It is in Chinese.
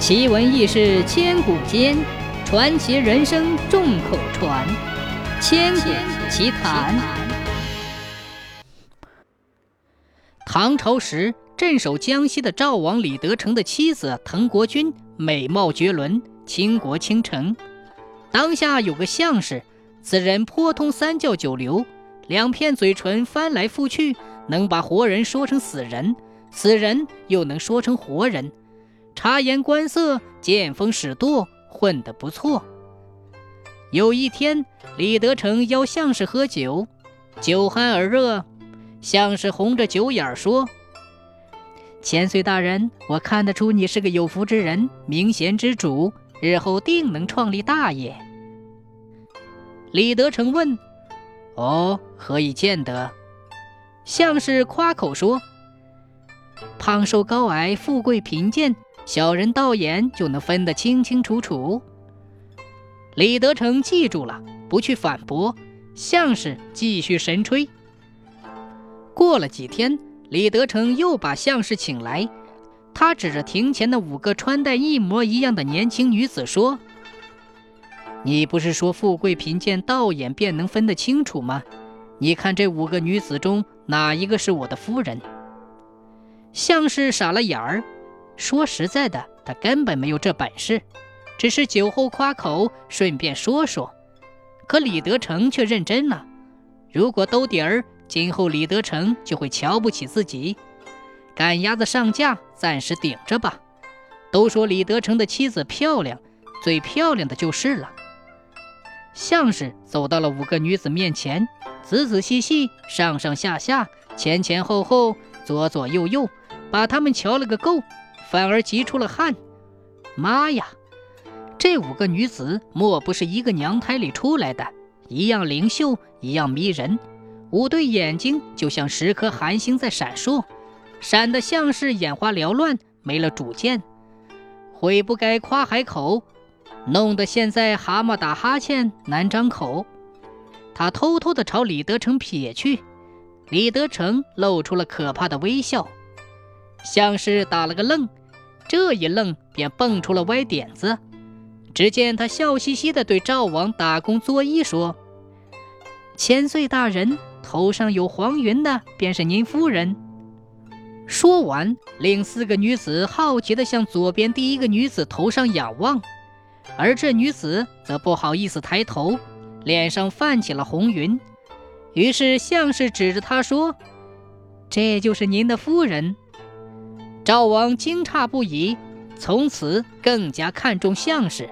奇闻异事千古间，传奇人生众口传。千古奇谈。唐朝时，镇守江西的赵王李德成的妻子滕国君美貌绝伦，倾国倾城。当下有个相士，此人颇通三教九流，两片嘴唇翻来覆去，能把活人说成死人，死人又能说成活人。察言观色，见风使舵，混得不错。有一天，李德成邀相士喝酒，酒酣耳热，相士红着酒眼说：“千岁大人，我看得出你是个有福之人，明贤之主，日后定能创立大业。”李德成问：“哦，何以见得？”相士夸口说：“胖瘦高矮，富贵贫贱。”小人道眼就能分得清清楚楚。李德成记住了，不去反驳，像是继续神吹。过了几天，李德成又把相士请来，他指着庭前的五个穿戴一模一样的年轻女子说：“你不是说富贵贫贱道眼便能分得清楚吗？你看这五个女子中哪一个是我的夫人？”相士傻了眼儿。说实在的，他根本没有这本事，只是酒后夸口，顺便说说。可李德成却认真了，如果兜底儿，今后李德成就会瞧不起自己。赶鸭子上架，暂时顶着吧。都说李德成的妻子漂亮，最漂亮的就是了。相士走到了五个女子面前，仔仔细细、上上下下、前前后后、左左右右，把她们瞧了个够。反而急出了汗。妈呀，这五个女子莫不是一个娘胎里出来的？一样灵秀，一样迷人，五对眼睛就像十颗寒星在闪烁，闪得像是眼花缭乱，没了主见。悔不该夸海口，弄得现在蛤蟆打哈欠难张口。他偷偷地朝李德成瞥去，李德成露出了可怕的微笑，像是打了个愣。这一愣，便蹦出了歪点子。只见他笑嘻嘻地对赵王打工作揖说：“千岁大人，头上有黄云的，便是您夫人。”说完，令四个女子好奇地向左边第一个女子头上仰望，而这女子则不好意思抬头，脸上泛起了红云。于是相士指着她说：“这就是您的夫人。”赵王惊诧不已，从此更加看重相士。